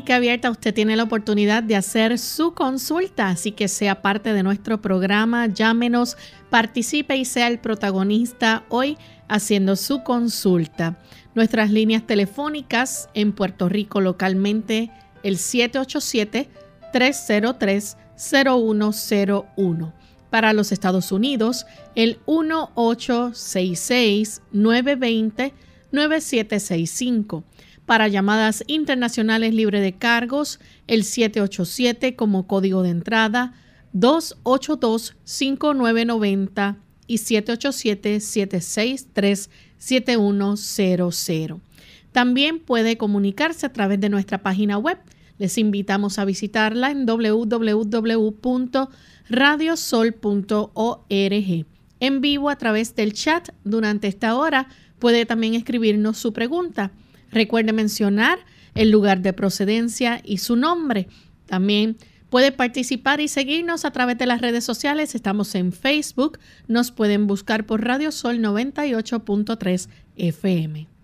Clínica Abierta usted tiene la oportunidad de hacer su consulta, así que sea parte de nuestro programa, llámenos, participe y sea el protagonista hoy haciendo su consulta. Nuestras líneas telefónicas en Puerto Rico localmente el 787-303-0101. Para los Estados Unidos el 1866-920-9765 para llamadas internacionales libre de cargos, el 787 como código de entrada, 282-5990 y 787-763-7100. También puede comunicarse a través de nuestra página web. Les invitamos a visitarla en www.radiosol.org. En vivo a través del chat durante esta hora puede también escribirnos su pregunta. Recuerde mencionar el lugar de procedencia y su nombre. También puede participar y seguirnos a través de las redes sociales. Estamos en Facebook. Nos pueden buscar por Radio Sol 98.3 FM.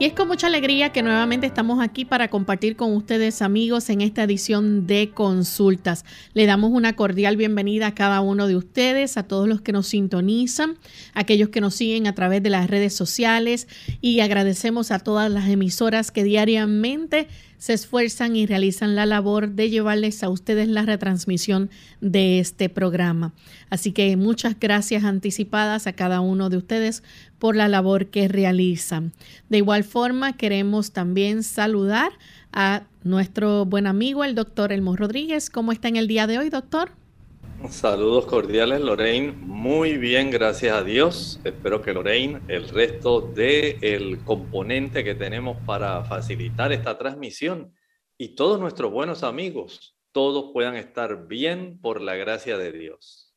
Y es con mucha alegría que nuevamente estamos aquí para compartir con ustedes amigos en esta edición de consultas. Le damos una cordial bienvenida a cada uno de ustedes, a todos los que nos sintonizan, a aquellos que nos siguen a través de las redes sociales y agradecemos a todas las emisoras que diariamente se esfuerzan y realizan la labor de llevarles a ustedes la retransmisión de este programa. Así que muchas gracias anticipadas a cada uno de ustedes por la labor que realizan. De igual forma, queremos también saludar a nuestro buen amigo, el doctor Elmo Rodríguez. ¿Cómo está en el día de hoy, doctor? Saludos cordiales, Lorraine. Muy bien, gracias a Dios. Espero que Lorraine, el resto del el componente que tenemos para facilitar esta transmisión y todos nuestros buenos amigos, todos puedan estar bien por la gracia de Dios.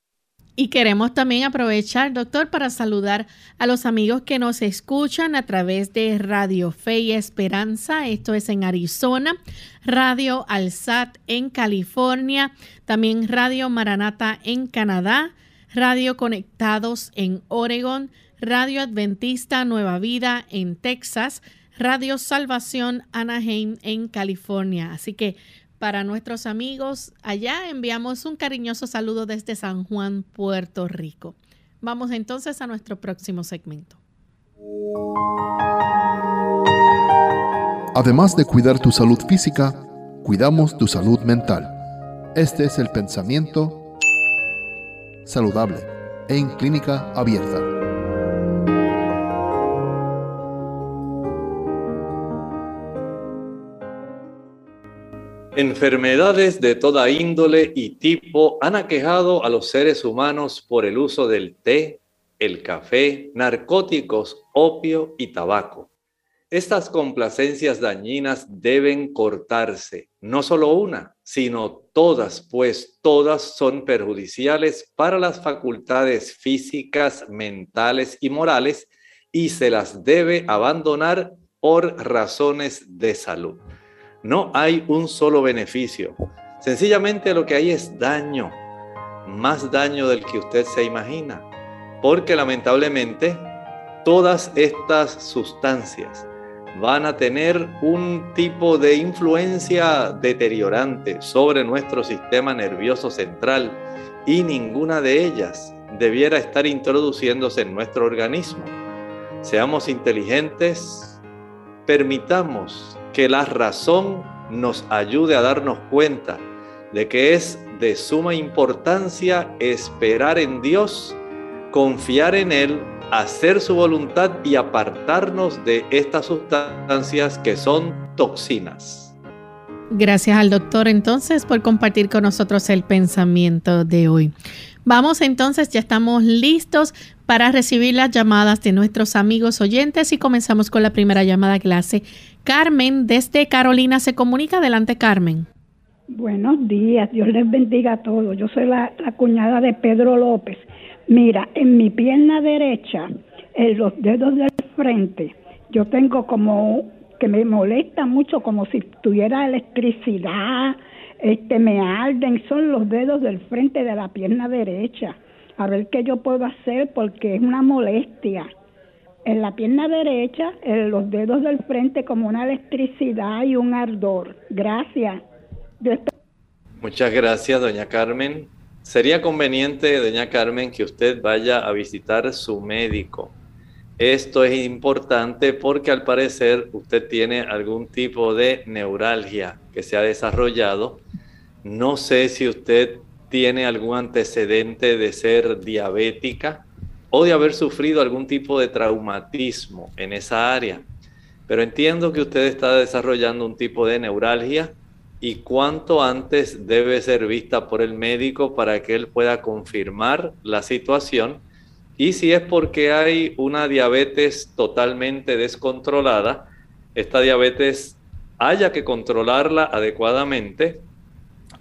Y queremos también aprovechar, doctor, para saludar a los amigos que nos escuchan a través de Radio Fe y Esperanza, esto es en Arizona, Radio Alsat en California, también Radio Maranata en Canadá, Radio Conectados en Oregon, Radio Adventista Nueva Vida en Texas, Radio Salvación Anaheim en California. Así que para nuestros amigos allá enviamos un cariñoso saludo desde San Juan, Puerto Rico. Vamos entonces a nuestro próximo segmento. Además de cuidar tu salud física, cuidamos tu salud mental. Este es el pensamiento saludable en clínica abierta. Enfermedades de toda índole y tipo han aquejado a los seres humanos por el uso del té, el café, narcóticos, opio y tabaco. Estas complacencias dañinas deben cortarse, no solo una, sino todas, pues todas son perjudiciales para las facultades físicas, mentales y morales y se las debe abandonar por razones de salud. No hay un solo beneficio. Sencillamente lo que hay es daño, más daño del que usted se imagina. Porque lamentablemente todas estas sustancias van a tener un tipo de influencia deteriorante sobre nuestro sistema nervioso central y ninguna de ellas debiera estar introduciéndose en nuestro organismo. Seamos inteligentes, permitamos que la razón nos ayude a darnos cuenta de que es de suma importancia esperar en Dios, confiar en Él, hacer su voluntad y apartarnos de estas sustancias que son toxinas. Gracias al doctor entonces por compartir con nosotros el pensamiento de hoy. Vamos entonces, ya estamos listos para recibir las llamadas de nuestros amigos oyentes y comenzamos con la primera llamada clase. Carmen desde Carolina se comunica. Adelante, Carmen. Buenos días, Dios les bendiga a todos. Yo soy la, cuñada de Pedro López. Mira, en mi pierna derecha, en los dedos del frente, yo tengo como que me molesta mucho, como si tuviera electricidad, este, me arden, son los dedos del frente de la pierna derecha. A ver qué yo puedo hacer porque es una molestia. En la pierna derecha, en los dedos del frente como una electricidad y un ardor. Gracias. Muchas gracias, doña Carmen. Sería conveniente, doña Carmen, que usted vaya a visitar su médico. Esto es importante porque al parecer usted tiene algún tipo de neuralgia que se ha desarrollado no sé si usted tiene algún antecedente de ser diabética o de haber sufrido algún tipo de traumatismo en esa área. Pero entiendo que usted está desarrollando un tipo de neuralgia y cuánto antes debe ser vista por el médico para que él pueda confirmar la situación y si es porque hay una diabetes totalmente descontrolada, esta diabetes haya que controlarla adecuadamente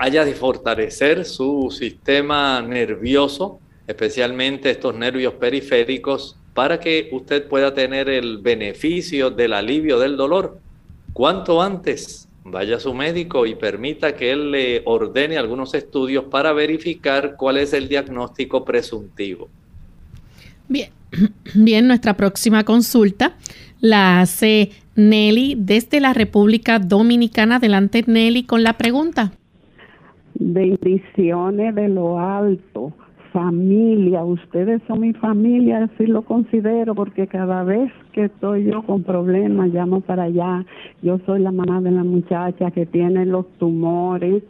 haya de fortalecer su sistema nervioso, especialmente estos nervios periféricos, para que usted pueda tener el beneficio del alivio del dolor. Cuanto antes vaya a su médico y permita que él le ordene algunos estudios para verificar cuál es el diagnóstico presuntivo. Bien, bien, nuestra próxima consulta la hace Nelly desde la República Dominicana. Adelante, Nelly, con la pregunta bendiciones de lo alto, familia, ustedes son mi familia, así lo considero, porque cada vez que estoy yo con problemas, llamo para allá, yo soy la mamá de la muchacha que tiene los tumores,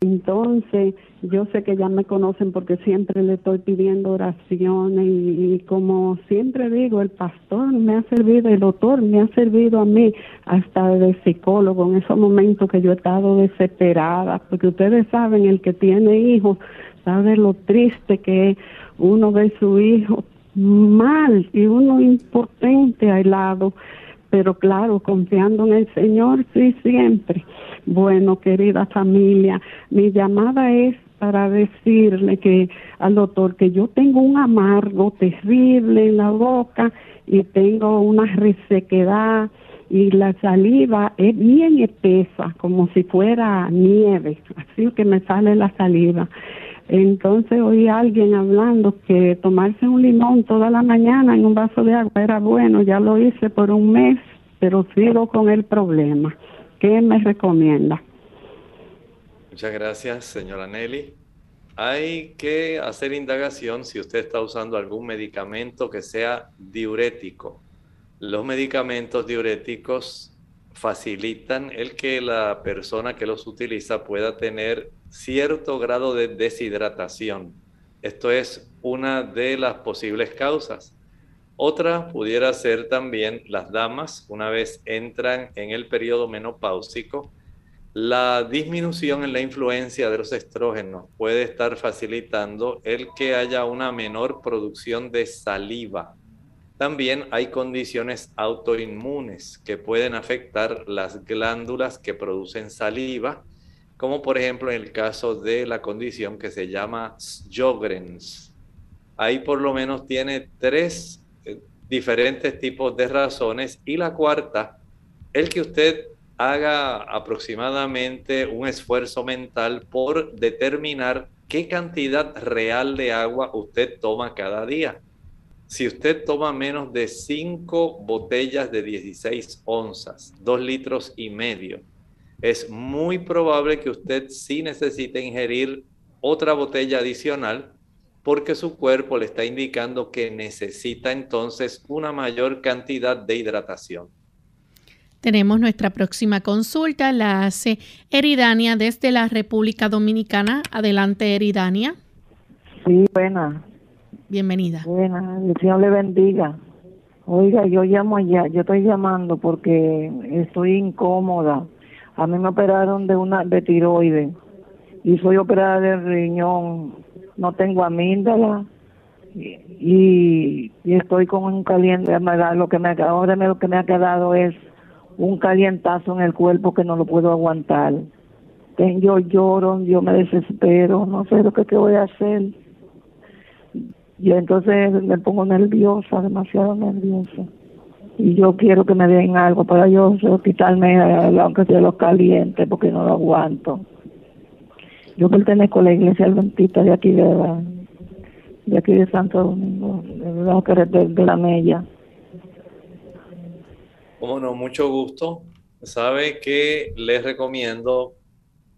entonces, yo sé que ya me conocen porque siempre le estoy pidiendo oraciones y, como siempre digo, el pastor me ha servido, el doctor me ha servido a mí hasta de psicólogo en esos momentos que yo he estado desesperada, porque ustedes saben, el que tiene hijos sabe lo triste que uno ve su hijo mal y uno impotente aislado, pero claro, confiando en el Señor, sí, siempre. Bueno, querida familia, mi llamada es para decirle que al doctor que yo tengo un amargo terrible en la boca y tengo una resequedad y la saliva es bien espesa, como si fuera nieve, así que me sale la saliva. Entonces oí a alguien hablando que tomarse un limón toda la mañana en un vaso de agua era bueno, ya lo hice por un mes, pero sigo con el problema. ¿Qué me recomienda? Muchas gracias, señora Nelly. Hay que hacer indagación si usted está usando algún medicamento que sea diurético. Los medicamentos diuréticos facilitan el que la persona que los utiliza pueda tener cierto grado de deshidratación. Esto es una de las posibles causas. Otra pudiera ser también las damas, una vez entran en el periodo menopáusico, la disminución en la influencia de los estrógenos puede estar facilitando el que haya una menor producción de saliva. También hay condiciones autoinmunes que pueden afectar las glándulas que producen saliva, como por ejemplo en el caso de la condición que se llama Sjogren's. Ahí por lo menos tiene tres diferentes tipos de razones. Y la cuarta, el que usted haga aproximadamente un esfuerzo mental por determinar qué cantidad real de agua usted toma cada día. Si usted toma menos de 5 botellas de 16 onzas, 2 litros y medio, es muy probable que usted sí necesite ingerir otra botella adicional porque su cuerpo le está indicando que necesita entonces una mayor cantidad de hidratación. Tenemos nuestra próxima consulta, la hace Eridania desde la República Dominicana. Adelante, Eridania. Sí, buena. Bienvenida. Buena, Dios le bendiga. Oiga, yo llamo allá, yo estoy llamando porque estoy incómoda. A mí me operaron de una de tiroides y soy operada del riñón. No tengo amígdala y, y estoy con un caliente. Lo que me ahora lo que me ha quedado es un calientazo en el cuerpo que no lo puedo aguantar. Yo lloro, yo me desespero, no sé lo que, que voy a hacer y entonces me pongo nerviosa, demasiado nerviosa. Y yo quiero que me den algo para yo quitarme, aunque sea los calientes, porque no lo aguanto. Yo pertenezco a la iglesia adventista de aquí de, de aquí de Santo Domingo, de, de la Mella. Como no, mucho gusto. Sabe que les recomiendo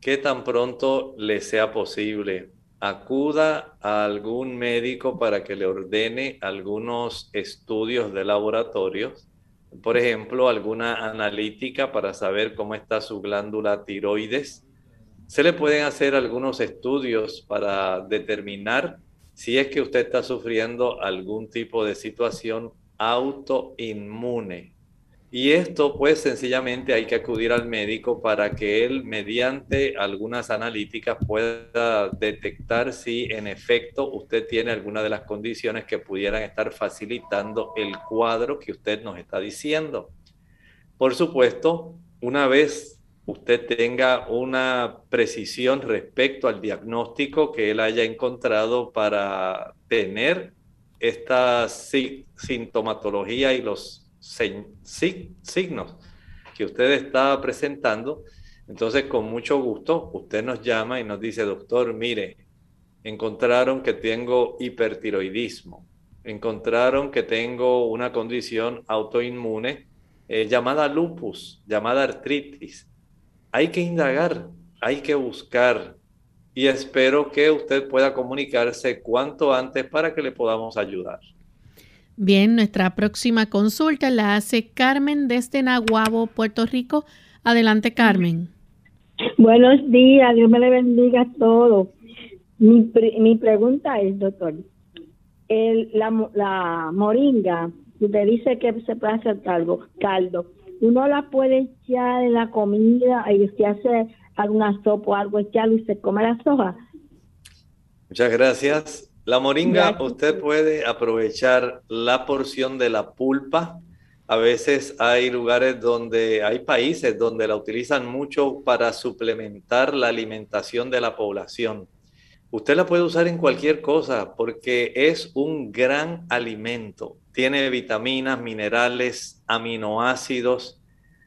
que tan pronto le sea posible acuda a algún médico para que le ordene algunos estudios de laboratorios, por ejemplo, alguna analítica para saber cómo está su glándula tiroides. Se le pueden hacer algunos estudios para determinar si es que usted está sufriendo algún tipo de situación autoinmune y esto pues sencillamente hay que acudir al médico para que él mediante algunas analíticas pueda detectar si en efecto usted tiene alguna de las condiciones que pudieran estar facilitando el cuadro que usted nos está diciendo. Por supuesto, una vez usted tenga una precisión respecto al diagnóstico que él haya encontrado para tener esta sintomatología y los signos que usted está presentando, entonces con mucho gusto usted nos llama y nos dice, doctor, mire, encontraron que tengo hipertiroidismo, encontraron que tengo una condición autoinmune eh, llamada lupus, llamada artritis. Hay que indagar, hay que buscar y espero que usted pueda comunicarse cuanto antes para que le podamos ayudar. Bien, nuestra próxima consulta la hace Carmen desde Nahuabo, Puerto Rico. Adelante, Carmen. Buenos días, Dios me le bendiga a todos. Mi, mi pregunta es, doctor, el, la, la moringa, usted dice que se puede hacer caldo, caldo, uno la puede echar en la comida y usted hace alguna sopa o algo, echarlo y se come la soja. Muchas gracias. La moringa, usted puede aprovechar la porción de la pulpa. A veces hay lugares donde, hay países donde la utilizan mucho para suplementar la alimentación de la población. Usted la puede usar en cualquier cosa porque es un gran alimento. Tiene vitaminas, minerales, aminoácidos.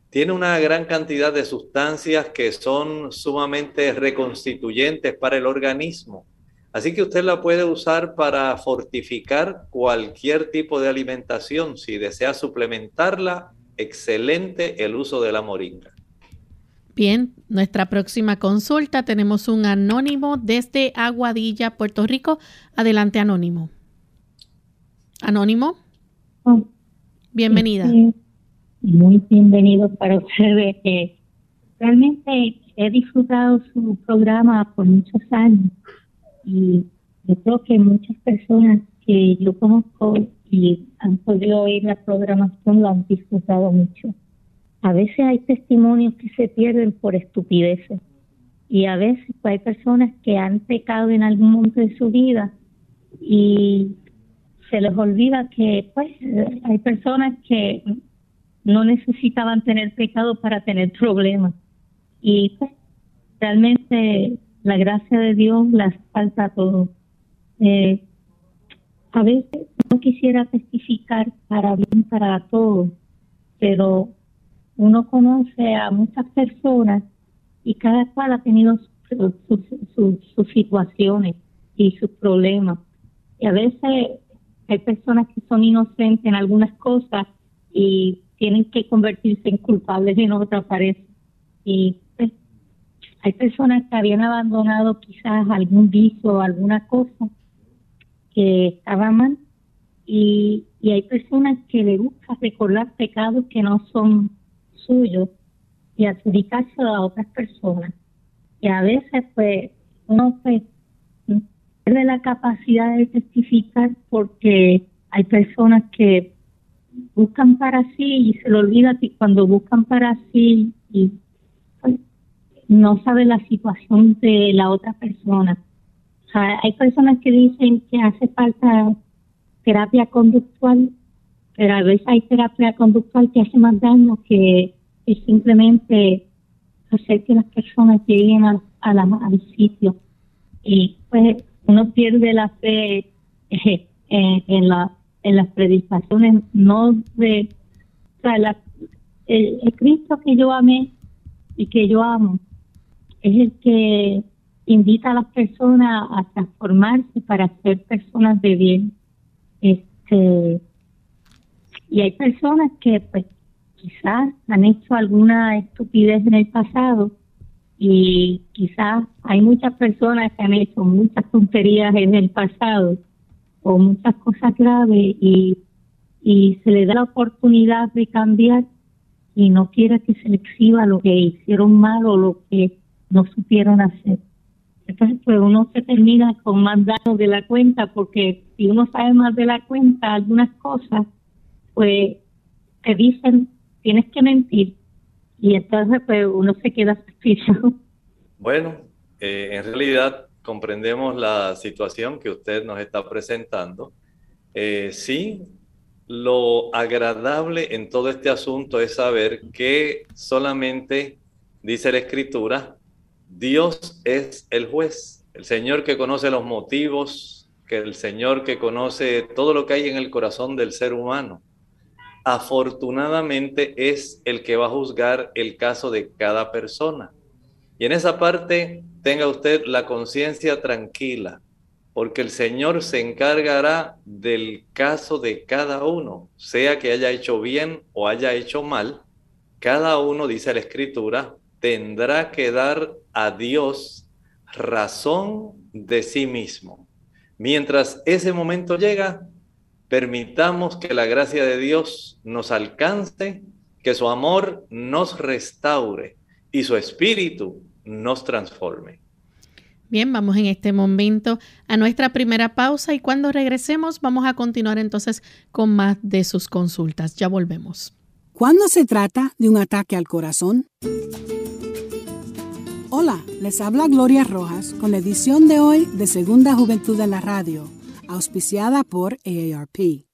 Tiene una gran cantidad de sustancias que son sumamente reconstituyentes para el organismo. Así que usted la puede usar para fortificar cualquier tipo de alimentación. Si desea suplementarla, excelente el uso de la moringa. Bien, nuestra próxima consulta tenemos un anónimo desde Aguadilla, Puerto Rico. Adelante, anónimo. Anónimo. Oh. Bienvenida. muy bienvenido para ustedes. realmente he disfrutado su programa por muchos años y yo creo que muchas personas que yo conozco y han podido oír la programación lo han disfrutado mucho. A veces hay testimonios que se pierden por estupideces y a veces hay personas que han pecado en algún momento de su vida y se les olvida que pues hay personas que no necesitaban tener pecado para tener problemas y pues realmente la gracia de Dios las falta a todos. Eh, a veces no quisiera testificar para bien para todos, pero uno conoce a muchas personas y cada cual ha tenido sus situaciones y sus problemas. Y a veces hay personas que son inocentes en algunas cosas y tienen que convertirse en culpables en otras parece. Y hay personas que habían abandonado quizás algún vicio o alguna cosa que estaba mal y, hay personas que le gusta recordar pecados que no son suyo y adjudicárselo a otras personas. Y a veces, pues, uno pues, pierde la capacidad de testificar porque hay personas que buscan para sí y se lo olvida que cuando buscan para sí y no sabe la situación de la otra persona. O sea, hay personas que dicen que hace falta terapia conductual, pero a veces hay terapia conductual que hace más daño que, simplemente hacer que las personas lleguen a, al sitio. Y pues uno pierde la fe eh, en, la, en las predicaciones, no de... O sea, el, el Cristo que yo amé y que yo amo es el que invita a las personas a transformarse para ser personas de bien. Este, y hay personas que pues quizás han hecho alguna estupidez en el pasado y quizás hay muchas personas que han hecho muchas tonterías en el pasado o muchas cosas graves y, y se le da la oportunidad de cambiar y no quiere que se le exhiba lo que hicieron mal o lo que no supieron hacer. Entonces, pues uno se termina con más daño de la cuenta porque si uno sabe más de la cuenta algunas cosas, pues te dicen tienes que mentir y entonces pues uno se queda satisfecho. Bueno, eh, en realidad comprendemos la situación que usted nos está presentando. Eh, sí, lo agradable en todo este asunto es saber que solamente dice la escritura, Dios es el juez, el Señor que conoce los motivos, que el Señor que conoce todo lo que hay en el corazón del ser humano. Afortunadamente es el que va a juzgar el caso de cada persona. Y en esa parte tenga usted la conciencia tranquila, porque el Señor se encargará del caso de cada uno, sea que haya hecho bien o haya hecho mal. Cada uno, dice la Escritura, tendrá que dar a Dios razón de sí mismo. Mientras ese momento llega, permitamos que la gracia de Dios nos alcance, que su amor nos restaure y su espíritu nos transforme. Bien, vamos en este momento a nuestra primera pausa y cuando regresemos vamos a continuar entonces con más de sus consultas. Ya volvemos. ¿Cuándo se trata de un ataque al corazón? Hola, les habla Gloria Rojas con la edición de hoy de Segunda Juventud en la Radio, auspiciada por AARP.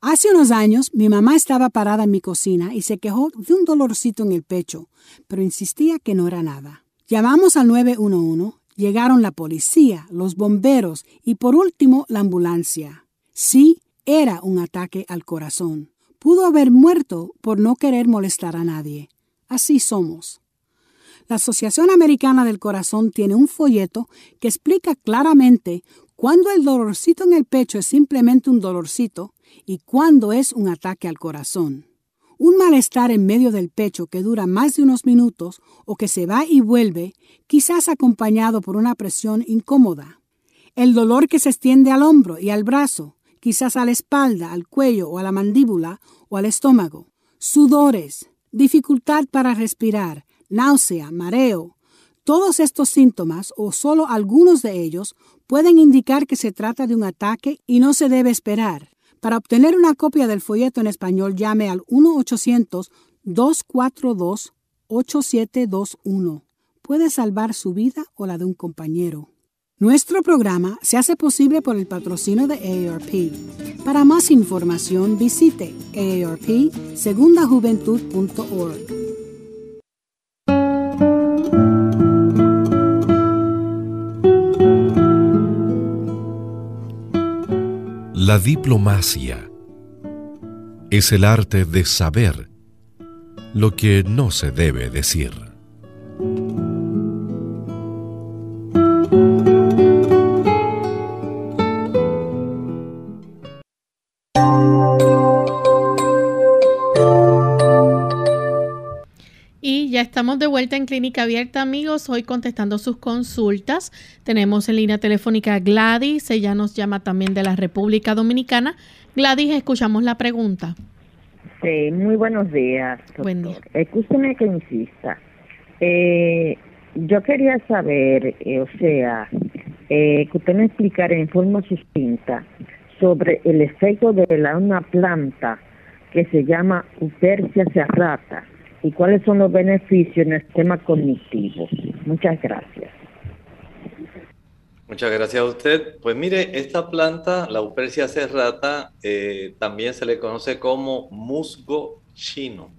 Hace unos años mi mamá estaba parada en mi cocina y se quejó de un dolorcito en el pecho, pero insistía que no era nada. Llamamos al 911, llegaron la policía, los bomberos y por último la ambulancia. Sí, era un ataque al corazón. Pudo haber muerto por no querer molestar a nadie. Así somos. La Asociación Americana del Corazón tiene un folleto que explica claramente cuándo el dolorcito en el pecho es simplemente un dolorcito y cuándo es un ataque al corazón. Un malestar en medio del pecho que dura más de unos minutos o que se va y vuelve, quizás acompañado por una presión incómoda. El dolor que se extiende al hombro y al brazo, quizás a la espalda, al cuello o a la mandíbula o al estómago. Sudores, dificultad para respirar, náusea, mareo. Todos estos síntomas, o solo algunos de ellos, pueden indicar que se trata de un ataque y no se debe esperar. Para obtener una copia del folleto en español, llame al 1-800-242-8721. Puede salvar su vida o la de un compañero. Nuestro programa se hace posible por el patrocinio de AARP. Para más información visite aarpsegundajuventud.org. La diplomacia es el arte de saber lo que no se debe decir. Estamos de vuelta en Clínica Abierta, amigos. Hoy contestando sus consultas. Tenemos en línea telefónica Gladys. Ella nos llama también de la República Dominicana. Gladys, escuchamos la pregunta. Sí, muy buenos días. Buen día. Escúcheme que insista. Eh, yo quería saber, eh, o sea, eh, que usted me explicara en forma sucinta sobre el efecto de la, una planta que se llama Upercia serrata y cuáles son los beneficios en el sistema cognitivo. Muchas gracias. Muchas gracias a usted. Pues mire, esta planta, la Upercia serrata, eh, también se le conoce como musgo chino.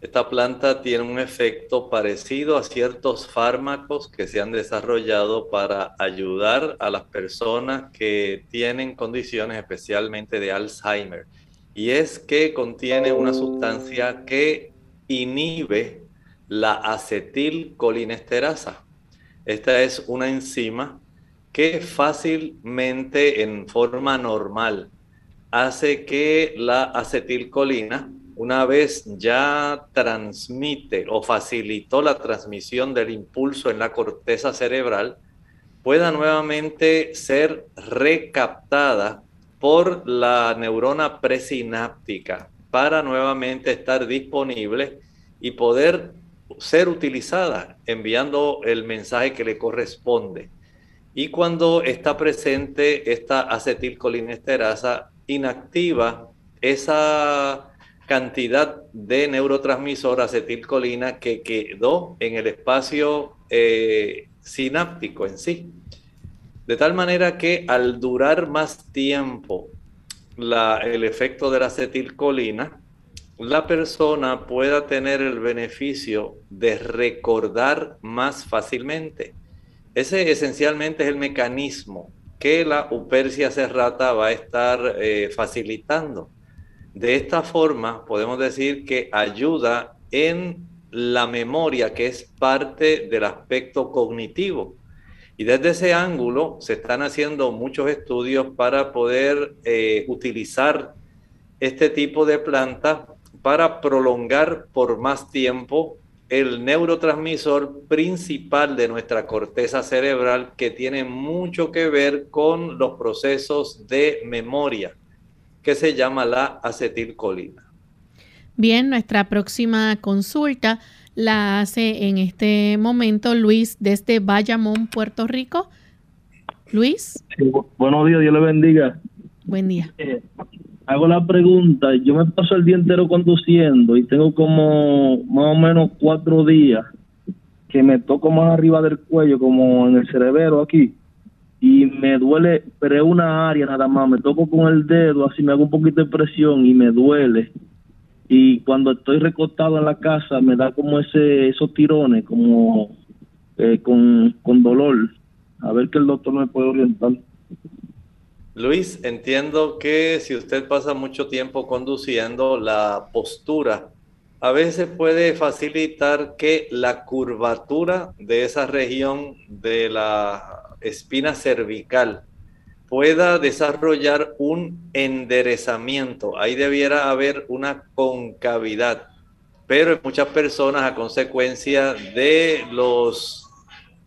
Esta planta tiene un efecto parecido a ciertos fármacos que se han desarrollado para ayudar a las personas que tienen condiciones especialmente de Alzheimer. Y es que contiene una sustancia que inhibe la acetilcolinesterasa. Esta es una enzima que fácilmente en forma normal hace que la acetilcolina una vez ya transmite o facilitó la transmisión del impulso en la corteza cerebral, pueda nuevamente ser recaptada por la neurona presináptica para nuevamente estar disponible y poder ser utilizada enviando el mensaje que le corresponde. Y cuando está presente esta acetilcolinesterasa, inactiva esa cantidad de neurotransmisor acetilcolina que quedó en el espacio eh, sináptico en sí. De tal manera que al durar más tiempo el efecto de la acetilcolina, la persona pueda tener el beneficio de recordar más fácilmente. Ese esencialmente es el mecanismo que la upercia serrata va a estar eh, facilitando. De esta forma, podemos decir que ayuda en la memoria, que es parte del aspecto cognitivo. Y desde ese ángulo se están haciendo muchos estudios para poder eh, utilizar este tipo de planta para prolongar por más tiempo el neurotransmisor principal de nuestra corteza cerebral que tiene mucho que ver con los procesos de memoria que se llama la acetilcolina. Bien, nuestra próxima consulta la hace en este momento Luis desde Bayamón, Puerto Rico. Luis. buenos días, Dios le bendiga. Buen día. Eh, hago la pregunta, yo me paso el día entero conduciendo y tengo como más o menos cuatro días que me toco más arriba del cuello, como en el cerebro aquí y me duele, pero es una área nada más, me toco con el dedo, así me hago un poquito de presión y me duele. Y cuando estoy recostado en la casa me da como ese esos tirones, como eh, con, con dolor. A ver que el doctor me puede orientar. Luis, entiendo que si usted pasa mucho tiempo conduciendo, la postura a veces puede facilitar que la curvatura de esa región de la espina cervical pueda desarrollar un enderezamiento. Ahí debiera haber una concavidad. Pero en muchas personas a consecuencia de los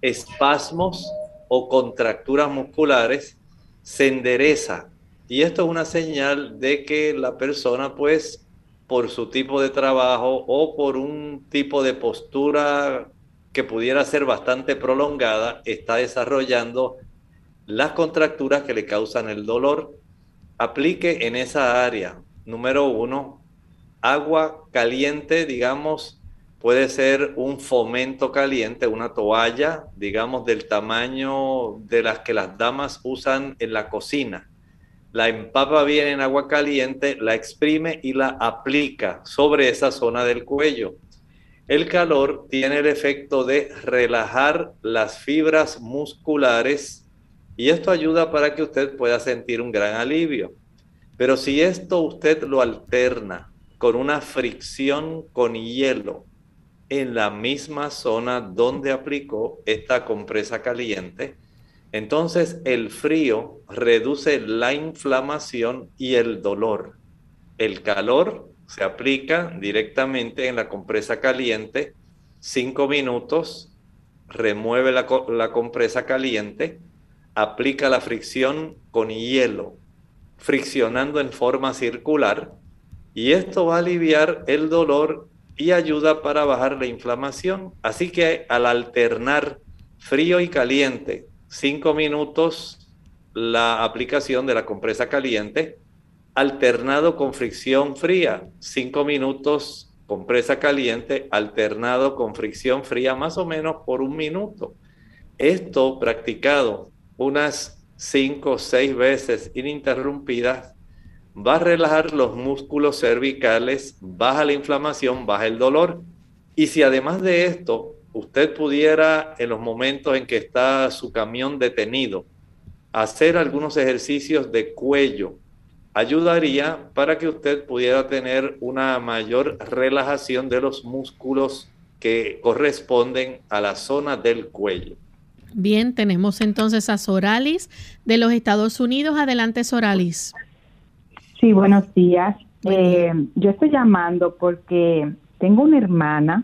espasmos o contracturas musculares se endereza. Y esto es una señal de que la persona pues por su tipo de trabajo o por un tipo de postura que pudiera ser bastante prolongada, está desarrollando las contracturas que le causan el dolor. Aplique en esa área. Número uno, agua caliente, digamos, puede ser un fomento caliente, una toalla, digamos, del tamaño de las que las damas usan en la cocina. La empapa bien en agua caliente, la exprime y la aplica sobre esa zona del cuello. El calor tiene el efecto de relajar las fibras musculares y esto ayuda para que usted pueda sentir un gran alivio. Pero si esto usted lo alterna con una fricción con hielo en la misma zona donde aplicó esta compresa caliente, entonces el frío reduce la inflamación y el dolor. El calor se aplica directamente en la compresa caliente, cinco minutos, remueve la, compresa caliente, aplica la fricción con hielo, friccionando en forma circular y esto va a aliviar el dolor y ayuda para bajar la inflamación. Así que al alternar frío y caliente, 5 minutos la aplicación de la compresa caliente, alternado con fricción fría, 5 minutos compresa caliente, alternado con fricción fría más o menos por un minuto. Esto practicado unas 5 o 6 veces ininterrumpidas va a relajar los músculos cervicales, baja la inflamación, baja el dolor. Y si además de esto usted pudiera en los momentos en que está su camión detenido, hacer algunos ejercicios de cuello, ayudaría para que usted pudiera tener una mayor relajación de los músculos que corresponden a la zona del cuello. Bien, tenemos entonces a Soralis de los Estados Unidos. Adelante, Soralis. Sí, buenos días. Eh, yo estoy llamando porque tengo una hermana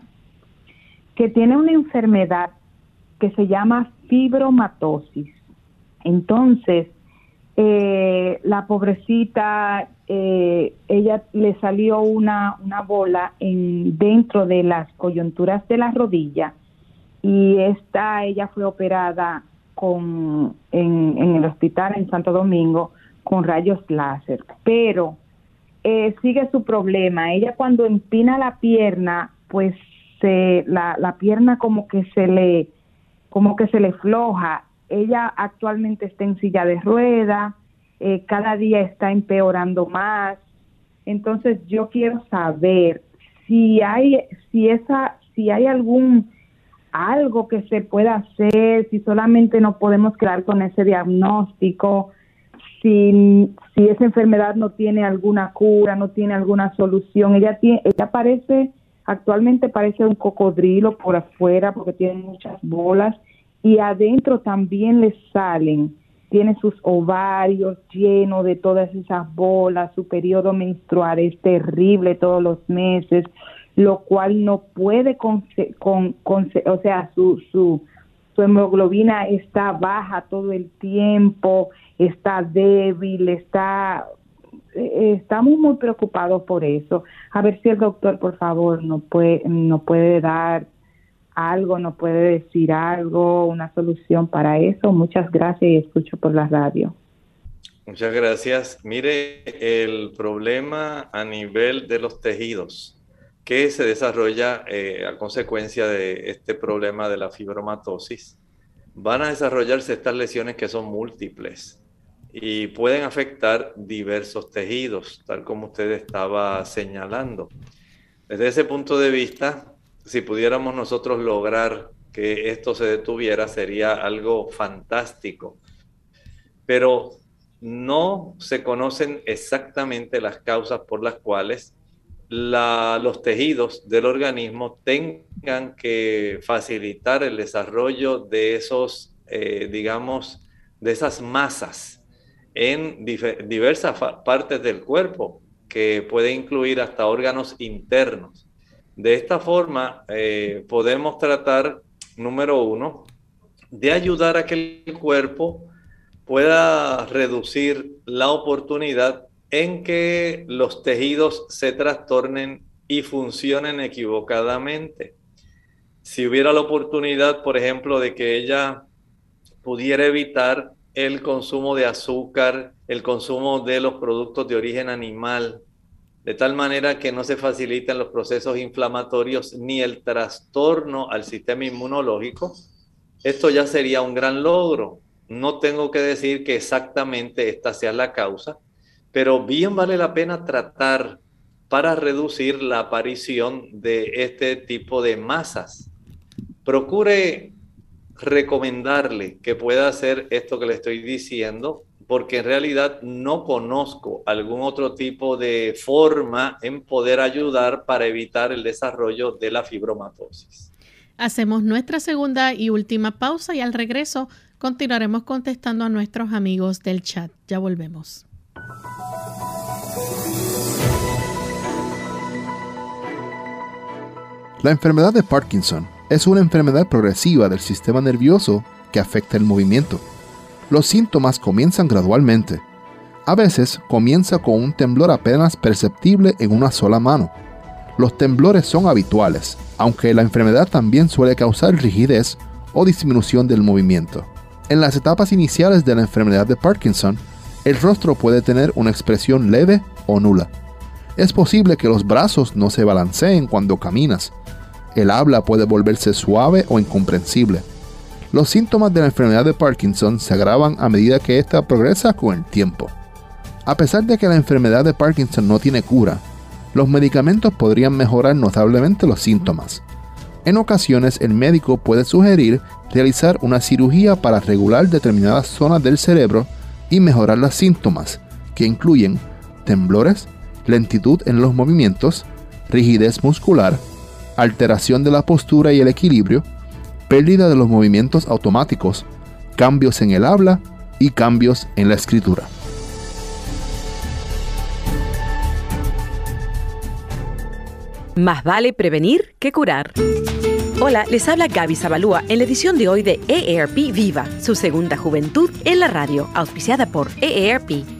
que tiene una enfermedad que se llama fibromatosis. Entonces, eh, la pobrecita, eh, ella le salió una, una bola en, dentro de las coyunturas de la rodilla y esta, ella fue operada con, en, en el hospital en Santo Domingo con rayos láser, pero eh, sigue su problema. Ella cuando empina la pierna, pues se, la, la pierna como que se le como que se le floja ella actualmente está en silla de rueda, eh, cada día está empeorando más. Entonces yo quiero saber si hay, si esa, si hay algún algo que se pueda hacer, si solamente no podemos quedar con ese diagnóstico, si, si esa enfermedad no tiene alguna cura, no tiene alguna solución. Ella tiene, ella parece, actualmente parece un cocodrilo por afuera porque tiene muchas bolas y adentro también le salen, tiene sus ovarios llenos de todas esas bolas, su periodo menstrual es terrible todos los meses, lo cual no puede, con, con, o sea, su, su, su hemoglobina está baja todo el tiempo, está débil, está eh, estamos muy preocupados por eso. A ver si el doctor, por favor, nos puede, nos puede dar algo, nos puede decir algo, una solución para eso. Muchas gracias y escucho por la radio. Muchas gracias. Mire, el problema a nivel de los tejidos que se desarrolla eh, a consecuencia de este problema de la fibromatosis, van a desarrollarse estas lesiones que son múltiples y pueden afectar diversos tejidos, tal como usted estaba señalando. Desde ese punto de vista, si pudiéramos nosotros lograr que esto se detuviera, sería algo fantástico. Pero no se conocen exactamente las causas por las cuales los tejidos del organismo tengan que facilitar el desarrollo de esos, eh, digamos, de esas masas en diversas partes del cuerpo, que puede incluir hasta órganos internos. De esta forma, eh, podemos tratar, número uno, de ayudar a que el cuerpo pueda reducir la oportunidad en que los tejidos se trastornen y funcionen equivocadamente. Si hubiera la oportunidad, por ejemplo, de que ella pudiera evitar el consumo de azúcar, el consumo de los productos de origen animal, de tal manera que no se facilitan los procesos inflamatorios ni el trastorno al sistema inmunológico, esto ya sería un gran logro. No tengo que decir que exactamente esta sea la causa, pero bien vale la pena tratar para reducir la aparición de este tipo de masas. Procure recomendarle que pueda hacer esto que le estoy diciendo porque en realidad no conozco algún otro tipo de forma en poder ayudar para evitar el desarrollo de la fibromatosis. Hacemos nuestra segunda y última pausa y al regreso continuaremos contestando a nuestros amigos del chat. Ya volvemos. La enfermedad de Parkinson es una enfermedad progresiva del sistema nervioso que afecta el movimiento. Los síntomas comienzan gradualmente A veces comienza con un temblor apenas perceptible en una sola mano. Los temblores son habituales, aunque la enfermedad también suele causar rigidez o disminución del movimiento. En las etapas iniciales de la enfermedad de Parkinson, el rostro puede tener una expresión leve o nula. Es posible que los brazos no se balanceen cuando caminas. El habla puede volverse suave o incomprensible. Los síntomas de la enfermedad de Parkinson se agravan a medida que ésta progresa con el tiempo. A pesar de que la enfermedad de Parkinson no tiene cura, los medicamentos podrían mejorar notablemente los síntomas. En ocasiones el médico puede sugerir realizar una cirugía para regular determinadas zonas del cerebro y mejorar los síntomas, que incluyen temblores, lentitud en los movimientos, rigidez muscular, alteración de la postura y el equilibrio, pérdida de los movimientos automáticos, cambios en el habla y cambios en la escritura. Más vale prevenir que curar. Hola, les habla Gaby Zabalúa en la edición de hoy de EARP Viva, su segunda juventud en la radio, auspiciada por EARP.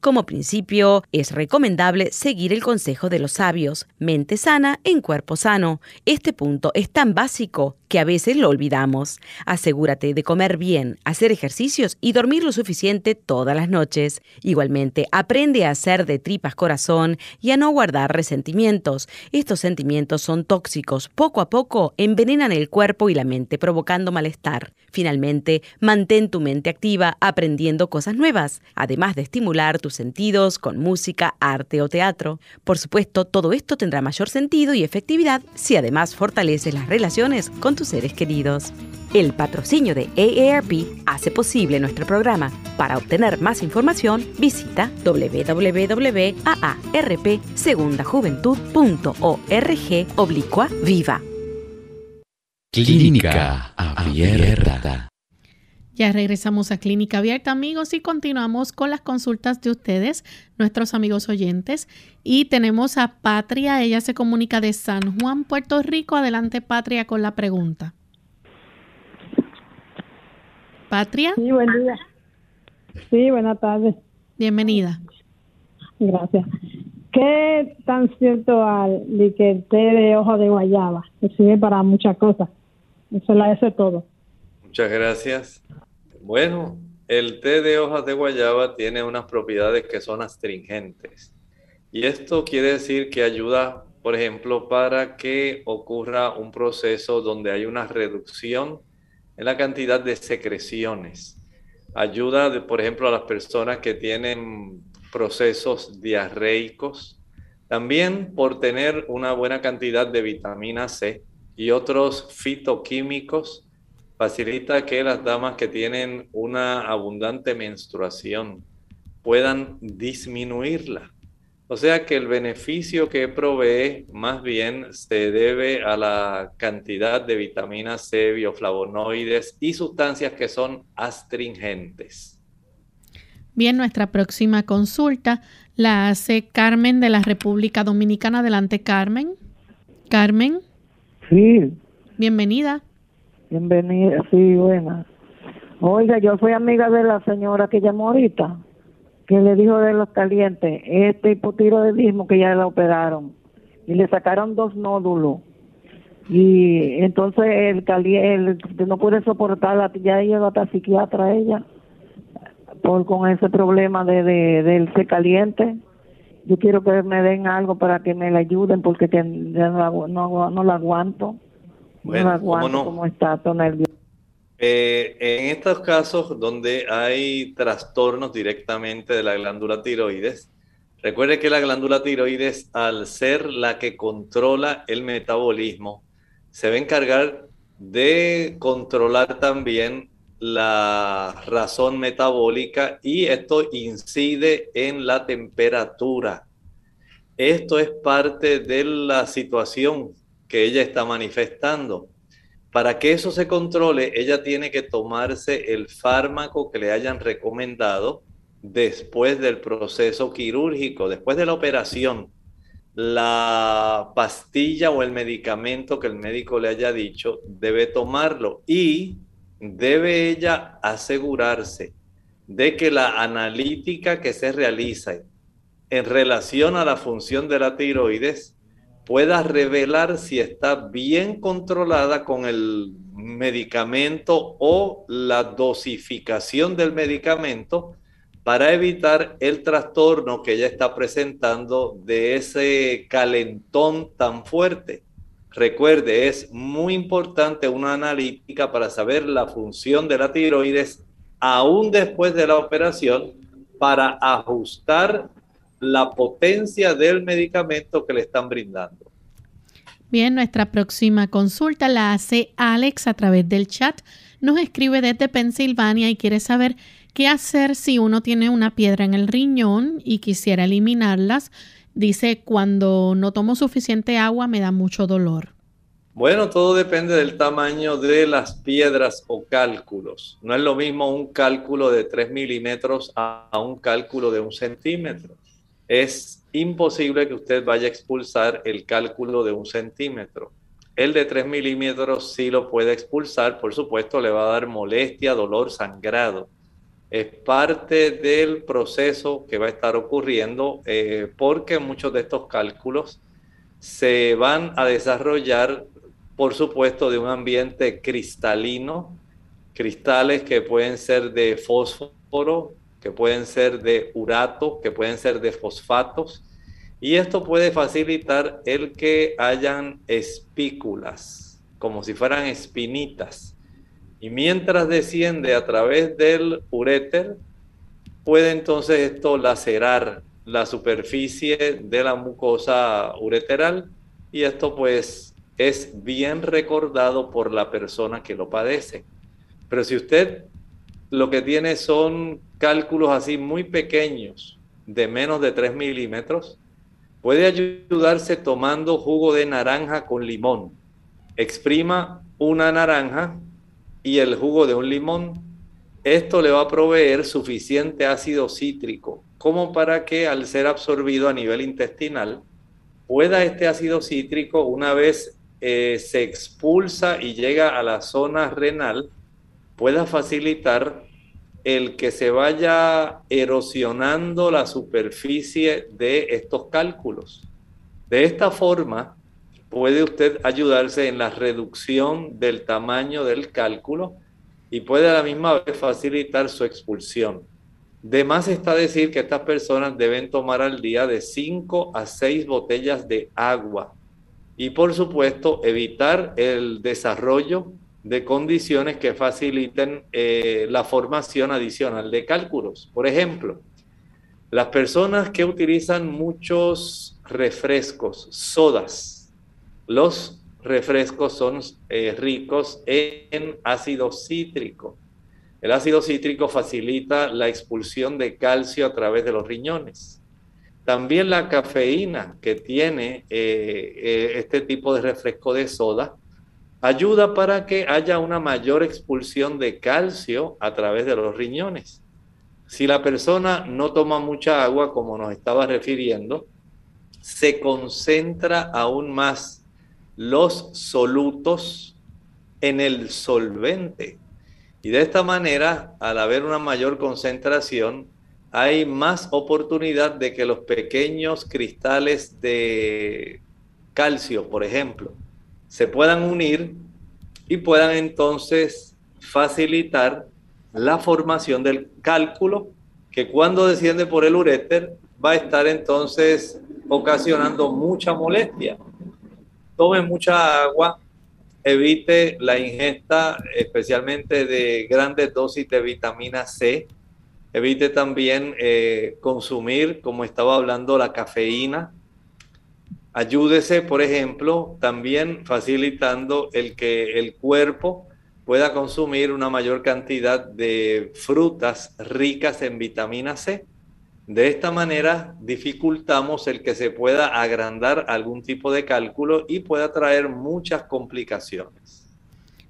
Como principio, es recomendable seguir el consejo de los sabios, mente sana en cuerpo sano. Este punto es tan básico que a veces lo olvidamos. Asegúrate de comer bien, hacer ejercicios y dormir lo suficiente todas las noches. Igualmente, aprende a hacer de tripas corazón y a no guardar resentimientos. Estos sentimientos son tóxicos. Poco a poco envenenan el cuerpo y la mente, provocando malestar. Finalmente, mantén tu mente activa aprendiendo cosas nuevas, además de estimular tus sentidos con música, arte o teatro. Por supuesto, todo esto tendrá mayor sentido y efectividad si además fortaleces las relaciones con tus seres queridos. El patrocinio de AARP hace posible nuestro programa. Para obtener más información, visita www.aarpsegundajuventud.org oblicua viva. Clínica Abierta. Ya regresamos a Clínica Abierta, amigos, y continuamos con las consultas de ustedes, nuestros amigos oyentes. Y tenemos a Patria, ella se comunica de San Juan, Puerto Rico. Adelante, Patria, con la pregunta. Patria. Sí, buen día. Sí, buenas tardes. Bienvenida. Gracias. ¿Qué tan cierto al de que el té de hoja de guayaba? Que sirve para muchas cosas. Eso la es todo. Muchas gracias. Bueno, el té de hojas de guayaba tiene unas propiedades que son astringentes. Y esto quiere decir que ayuda, por ejemplo, para que ocurra un proceso donde hay una reducción en la cantidad de secreciones. Ayuda, por ejemplo, a las personas que tienen procesos diarreicos. También por tener una buena cantidad de vitamina C y otros fitoquímicos, facilita que las damas que tienen una abundante menstruación puedan disminuirla. O sea que el beneficio que provee más bien se debe a la cantidad de vitamina C, bioflavonoides y sustancias que son astringentes. Bien, nuestra próxima consulta la hace Carmen de la República Dominicana. Adelante, Carmen. Carmen. Sí. Bienvenida. Bienvenida, sí, buena. Oiga, yo soy amiga de la señora que llamó ahorita, que le dijo de los calientes, este hipotiroidismo que ya la operaron, y le sacaron dos nódulos. Y entonces el caliente, no puede soportarla, ya llegó hasta psiquiatra ella, por con ese problema de, de del se caliente yo quiero que me den algo para que me la ayuden porque ya no, no, no la aguanto. No como está, todo nervioso. Eh, en estos casos donde hay trastornos directamente de la glándula tiroides, recuerde que la glándula tiroides, al ser la que controla el metabolismo, se va a encargar de controlar también la razón metabólica y esto incide en la temperatura. Esto es parte de la situación que ella está manifestando. Para que eso se controle, ella tiene que tomarse el fármaco que le hayan recomendado después del proceso quirúrgico, después de la operación. La pastilla o el medicamento que el médico le haya dicho debe tomarlo y debe ella asegurarse de que la analítica que se realiza en relación a la función de la tiroides pueda revelar si está bien controlada con el medicamento o la dosificación del medicamento para evitar el trastorno que ella está presentando de ese calentón tan fuerte. Recuerde, es muy importante una analítica para saber la función de la tiroides aún después de la operación para ajustar la potencia del medicamento que le están brindando. Bien, nuestra próxima consulta la hace Alex a través del chat. Nos escribe desde Pensilvania y quiere saber qué hacer si uno tiene una piedra en el riñón y quisiera eliminarlas. Dice, cuando no tomo suficiente agua me da mucho dolor. Bueno, todo depende del tamaño de las piedras o cálculos. No es lo mismo un cálculo de 3 milímetros a un cálculo de un centímetro es imposible que usted vaya a expulsar el cálculo de un centímetro. El de 3 milímetros sí lo puede expulsar, por supuesto le va a dar molestia, dolor, sangrado. Es parte del proceso que va a estar ocurriendo eh, porque muchos de estos cálculos se van a desarrollar, por supuesto, de un ambiente cristalino, cristales que pueden ser de fósforo, que pueden ser de urato, que pueden ser de fosfatos, y esto puede facilitar el que hayan espículas, como si fueran espinitas. Y mientras desciende a través del uréter, puede entonces esto lacerar la superficie de la mucosa ureteral y esto pues es bien recordado por la persona que lo padece. Pero si usted lo que tiene son cálculos así muy pequeños, de menos de 3 milímetros, puede ayudarse tomando jugo de naranja con limón. Exprima una naranja y el jugo de un limón. Esto le va a proveer suficiente ácido cítrico como para que al ser absorbido a nivel intestinal, pueda este ácido cítrico, una vez eh, se expulsa y llega a la zona renal, pueda facilitar el que se vaya erosionando la superficie de estos cálculos. De esta forma, puede usted ayudarse en la reducción del tamaño del cálculo y puede a la misma vez facilitar su expulsión. De más está decir que estas personas deben tomar al día de 5 a 6 botellas de agua y por supuesto evitar el desarrollo de condiciones que faciliten eh, la formación adicional de cálculos. Por ejemplo, las personas que utilizan muchos refrescos, sodas, los refrescos son eh, ricos en ácido cítrico. El ácido cítrico facilita la expulsión de calcio a través de los riñones. También la cafeína que tiene eh, este tipo de refresco de soda ayuda para que haya una mayor expulsión de calcio a través de los riñones. Si la persona no toma mucha agua, como nos estaba refiriendo, se concentra aún más los solutos en el solvente. Y de esta manera, al haber una mayor concentración, hay más oportunidad de que los pequeños cristales de calcio, por ejemplo, se puedan unir y puedan entonces facilitar la formación del cálculo que cuando desciende por el uréter va a estar entonces ocasionando mucha molestia. Tome mucha agua, evite la ingesta especialmente de grandes dosis de vitamina C, evite también eh, consumir, como estaba hablando, la cafeína, Ayúdese, por ejemplo, también facilitando el que el cuerpo pueda consumir una mayor cantidad de frutas ricas en vitamina C. De esta manera dificultamos el que se pueda agrandar algún tipo de cálculo y pueda traer muchas complicaciones.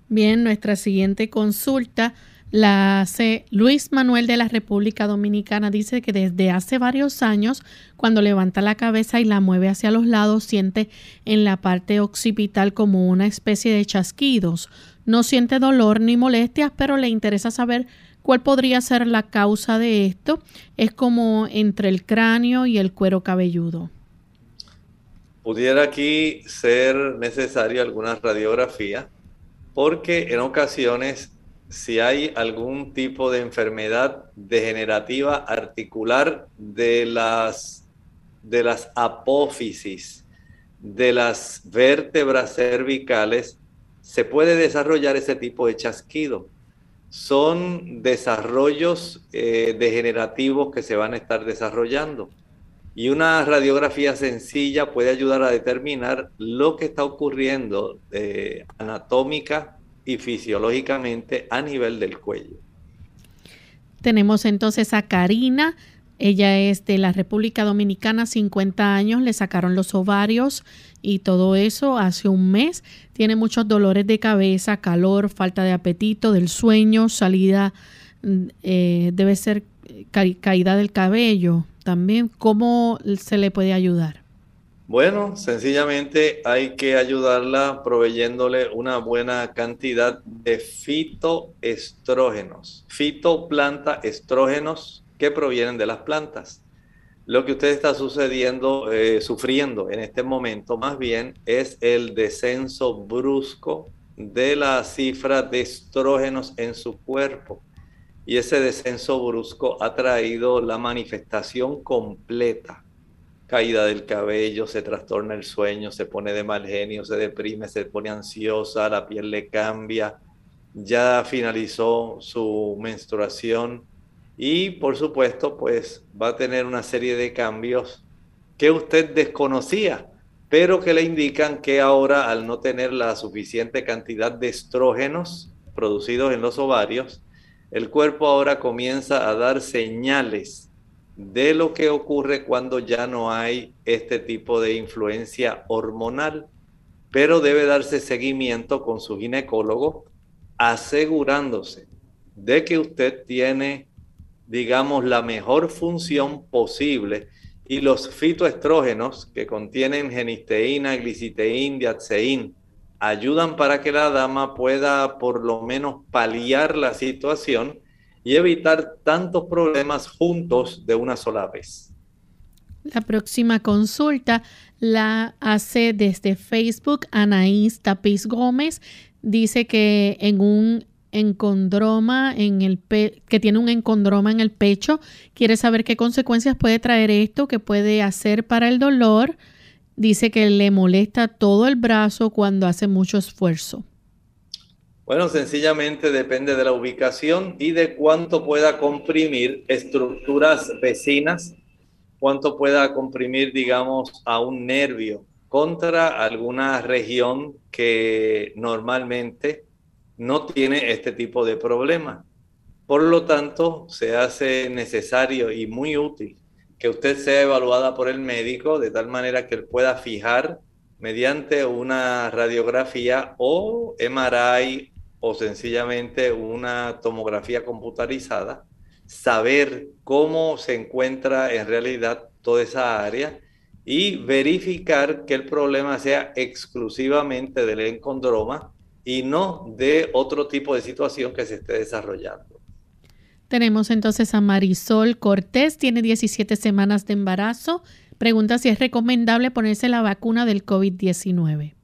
Bien, nuestra siguiente consulta la hace Luis Manuel de la República Dominicana. Dice que desde hace varios años, cuando levanta la cabeza y la mueve hacia los lados, siente en la parte occipital como una especie de chasquidos. No siente dolor ni molestias, pero le interesa saber cuál podría ser la causa de esto. Es como entre el cráneo y el cuero cabelludo. Pudiera aquí ser necesaria alguna radiografía, porque en ocasiones si hay algún tipo de enfermedad degenerativa articular de las, de las apófisis, de las vértebras cervicales, se puede desarrollar ese tipo de chasquido. Son desarrollos eh, degenerativos que se van a estar desarrollando. Y una radiografía sencilla puede ayudar a determinar lo que está ocurriendo eh, anatómica y fisiológicamente a nivel del cuello. Tenemos entonces a Karina. Ella es de la República Dominicana, 50 años, le sacaron los ovarios y todo eso hace un mes. Tiene muchos dolores de cabeza, calor, falta de apetito, del sueño, salida, mm, eh, debe ser caída del cabello también. ¿Cómo se le puede ayudar? Bueno, sencillamente hay que ayudarla proveyéndole una buena cantidad de fitoestrógenos, fitoplanta estrógenos que provienen de las plantas. Lo que usted está sucediendo, eh, sufriendo en este momento, más bien es el descenso brusco de la cifra de estrógenos en su cuerpo. Y ese descenso brusco ha traído la manifestación completa caída del cabello, se trastorna el sueño, se pone de mal genio, se deprime, se pone ansiosa, la piel le cambia, ya finalizó su menstruación y por supuesto pues va a tener una serie de cambios que usted desconocía, pero que le indican que ahora al no tener la suficiente cantidad de estrógenos producidos en los ovarios, el cuerpo ahora comienza a dar señales de lo que ocurre cuando ya no hay este tipo de influencia hormonal, pero debe darse seguimiento con su ginecólogo asegurándose de que usted tiene, digamos, la mejor función posible y los fitoestrógenos que contienen genisteína, gliciteín, diatseín, ayudan para que la dama pueda por lo menos paliar la situación y evitar tantos problemas juntos de una sola vez. La próxima consulta la hace desde Facebook Anaís Tapiz Gómez. Dice que en un encondroma en el que tiene un encondroma en el pecho, quiere saber qué consecuencias puede traer esto, qué puede hacer para el dolor. Dice que le molesta todo el brazo cuando hace mucho esfuerzo. Bueno, sencillamente depende de la ubicación y de cuánto pueda comprimir estructuras vecinas, cuánto pueda comprimir, digamos, a un nervio contra alguna región que normalmente no tiene este tipo de problema. Por lo tanto, se hace necesario y muy útil que usted sea evaluada por el médico de tal manera que él pueda fijar mediante una radiografía o MRI o sencillamente una tomografía computarizada, saber cómo se encuentra en realidad toda esa área y verificar que el problema sea exclusivamente del encondroma y no de otro tipo de situación que se esté desarrollando. Tenemos entonces a Marisol Cortés, tiene 17 semanas de embarazo. Pregunta si es recomendable ponerse la vacuna del COVID-19.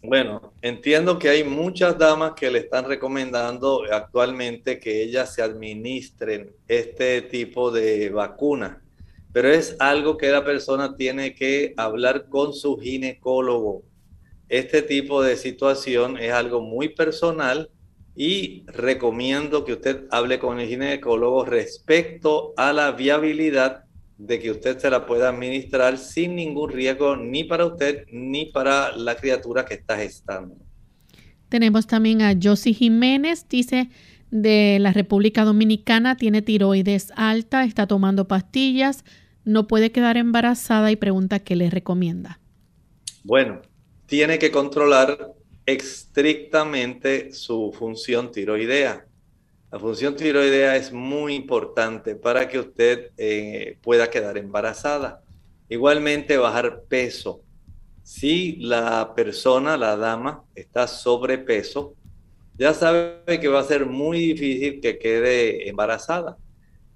Bueno, entiendo que hay muchas damas que le están recomendando actualmente que ellas se administren este tipo de vacuna, pero es algo que la persona tiene que hablar con su ginecólogo. Este tipo de situación es algo muy personal y recomiendo que usted hable con el ginecólogo respecto a la viabilidad de que usted se la pueda administrar sin ningún riesgo ni para usted ni para la criatura que está gestando. Tenemos también a Josie Jiménez, dice de la República Dominicana, tiene tiroides alta, está tomando pastillas, no puede quedar embarazada y pregunta qué le recomienda. Bueno, tiene que controlar estrictamente su función tiroidea. La función tiroidea es muy importante para que usted eh, pueda quedar embarazada. Igualmente bajar peso. Si la persona, la dama, está sobrepeso, ya sabe que va a ser muy difícil que quede embarazada.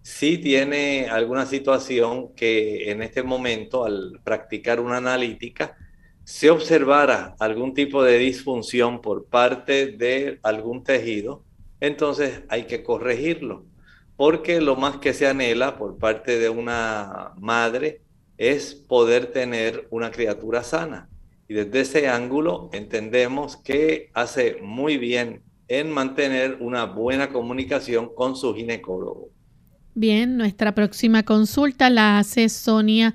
Si tiene alguna situación que en este momento, al practicar una analítica, se observara algún tipo de disfunción por parte de algún tejido, entonces hay que corregirlo, porque lo más que se anhela por parte de una madre es poder tener una criatura sana. Y desde ese ángulo entendemos que hace muy bien en mantener una buena comunicación con su ginecólogo. Bien, nuestra próxima consulta la hace Sonia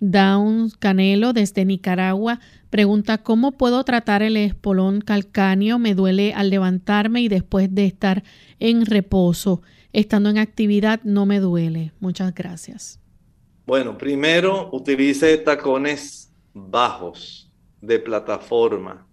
Downs Canelo desde Nicaragua. Pregunta, ¿cómo puedo tratar el espolón calcáneo? Me duele al levantarme y después de estar en reposo. Estando en actividad no me duele. Muchas gracias. Bueno, primero utilice tacones bajos de plataforma.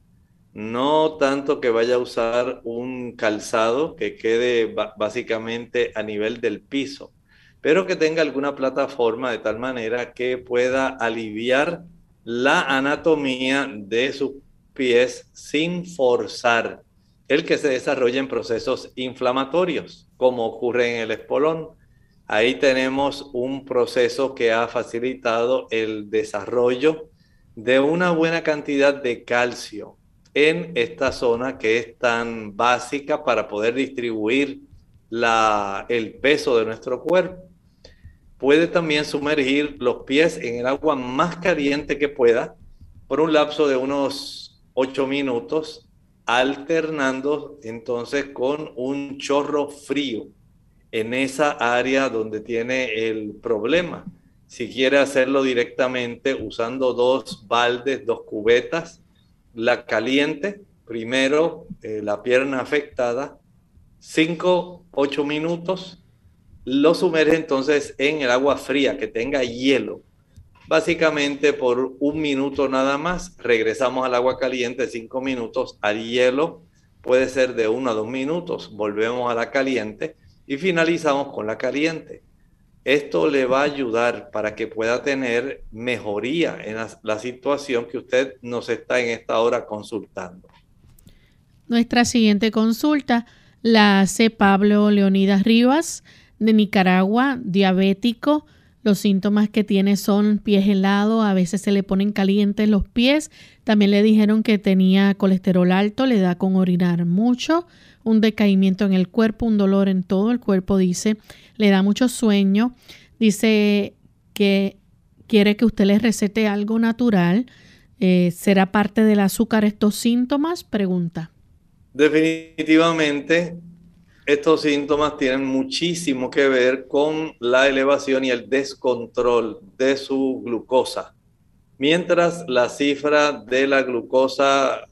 No tanto que vaya a usar un calzado que quede básicamente a nivel del piso, pero que tenga alguna plataforma de tal manera que pueda aliviar la anatomía de sus pies sin forzar el que se desarrollen procesos inflamatorios, como ocurre en el espolón Ahí tenemos un proceso que ha facilitado el desarrollo de una buena cantidad de calcio en esta zona que es tan básica para poder distribuir el peso de nuestro cuerpo. Puede también sumergir los pies en el agua más caliente que pueda por un lapso de unos 8 minutos, alternando entonces con un chorro frío en esa área donde tiene el problema. Si quiere hacerlo directamente usando dos baldes, dos cubetas, la caliente, primero eh, la pierna afectada, 5, 8 minutos, lo sumerge entonces en el agua fría que tenga hielo. Básicamente por un minuto nada más, regresamos al agua caliente, 5 minutos, al hielo puede ser de 1 a 2 minutos, volvemos a la caliente y finalizamos con la caliente. Esto le va a ayudar para que pueda tener mejoría en la, situación que usted nos está en esta hora consultando. Nuestra siguiente consulta la hace Pablo Leonidas Rivas de Nicaragua, diabético. Los síntomas que tiene son pies helados, a veces se le ponen calientes los pies. También le dijeron que tenía colesterol alto, le da con orinar mucho, un decaimiento en el cuerpo, un dolor en todo el cuerpo, dice, le da mucho sueño, dice que quiere que usted le recete algo natural. Eh, ¿Será parte del azúcar estos síntomas? Pregunta. Definitivamente, estos síntomas tienen muchísimo que ver con la elevación y el descontrol de su glucosa. Mientras la cifra de la glucosa